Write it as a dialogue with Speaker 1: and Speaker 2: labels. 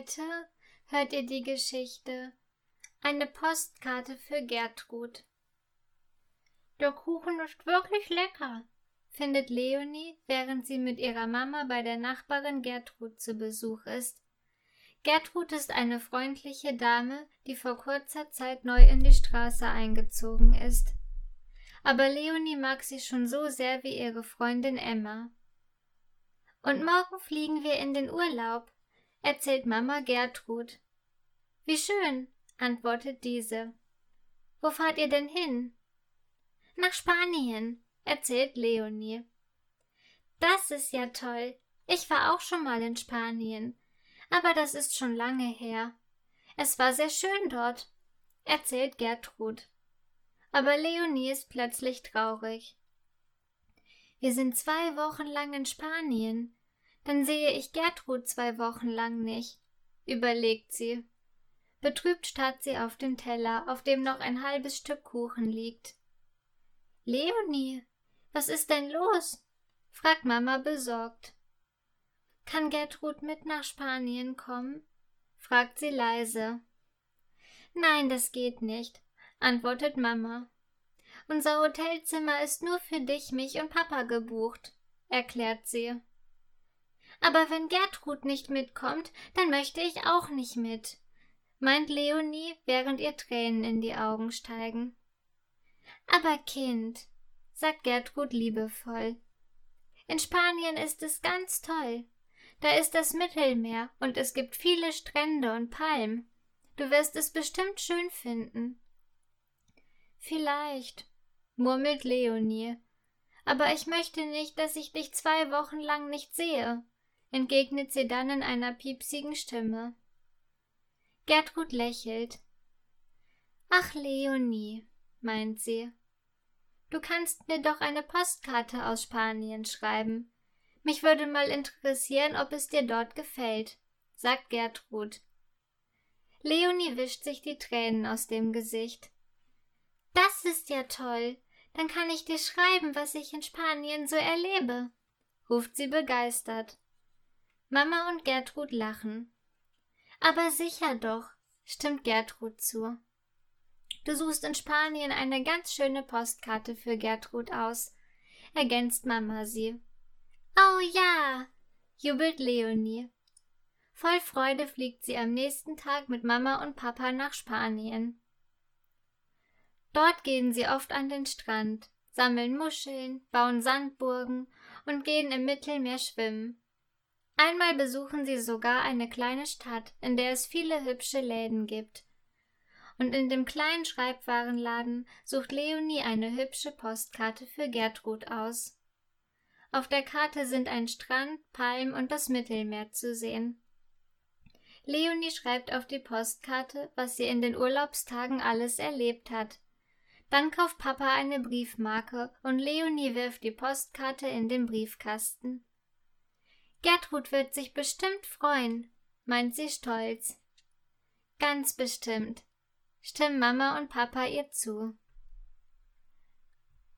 Speaker 1: Heute hört ihr die Geschichte Eine Postkarte für Gertrud. Der Kuchen ist wirklich lecker, findet Leonie, während sie mit ihrer Mama bei der Nachbarin Gertrud zu Besuch ist. Gertrud ist eine freundliche Dame, die vor kurzer Zeit neu in die Straße eingezogen ist. Aber Leonie mag sie schon so sehr wie ihre Freundin Emma. Und morgen fliegen wir in den Urlaub, erzählt Mama Gertrud. Wie schön, antwortet diese. Wo fahrt ihr denn hin? Nach Spanien, erzählt Leonie. Das ist ja toll. Ich war auch schon mal in Spanien, aber das ist schon lange her. Es war sehr schön dort, erzählt Gertrud. Aber Leonie ist plötzlich traurig. Wir sind zwei Wochen lang in Spanien. Dann sehe ich Gertrud zwei Wochen lang nicht, überlegt sie. Betrübt starrt sie auf den Teller, auf dem noch ein halbes Stück Kuchen liegt. Leonie, was ist denn los? fragt Mama besorgt. Kann Gertrud mit nach Spanien kommen? fragt sie leise. Nein, das geht nicht, antwortet Mama. Unser Hotelzimmer ist nur für dich, mich und Papa gebucht, erklärt sie. Aber wenn Gertrud nicht mitkommt, dann möchte ich auch nicht mit, meint Leonie, während ihr Tränen in die Augen steigen. Aber Kind, sagt Gertrud liebevoll, in Spanien ist es ganz toll. Da ist das Mittelmeer und es gibt viele Strände und Palmen. Du wirst es bestimmt schön finden. Vielleicht, murmelt Leonie, aber ich möchte nicht, dass ich dich zwei Wochen lang nicht sehe entgegnet sie dann in einer piepsigen Stimme. Gertrud lächelt. Ach, Leonie, meint sie. Du kannst mir doch eine Postkarte aus Spanien schreiben. Mich würde mal interessieren, ob es dir dort gefällt, sagt Gertrud. Leonie wischt sich die Tränen aus dem Gesicht. Das ist ja toll. Dann kann ich dir schreiben, was ich in Spanien so erlebe, ruft sie begeistert. Mama und Gertrud lachen. Aber sicher doch, stimmt Gertrud zu. Du suchst in Spanien eine ganz schöne Postkarte für Gertrud aus, ergänzt Mama sie. Oh ja, jubelt Leonie. Voll Freude fliegt sie am nächsten Tag mit Mama und Papa nach Spanien. Dort gehen sie oft an den Strand, sammeln Muscheln, bauen Sandburgen und gehen im Mittelmeer schwimmen. Einmal besuchen sie sogar eine kleine Stadt, in der es viele hübsche Läden gibt. Und in dem kleinen Schreibwarenladen sucht Leonie eine hübsche Postkarte für Gertrud aus. Auf der Karte sind ein Strand, Palm und das Mittelmeer zu sehen. Leonie schreibt auf die Postkarte, was sie in den Urlaubstagen alles erlebt hat. Dann kauft Papa eine Briefmarke und Leonie wirft die Postkarte in den Briefkasten. Gertrud wird sich bestimmt freuen, meint sie stolz. Ganz bestimmt, stimmen Mama und Papa ihr zu.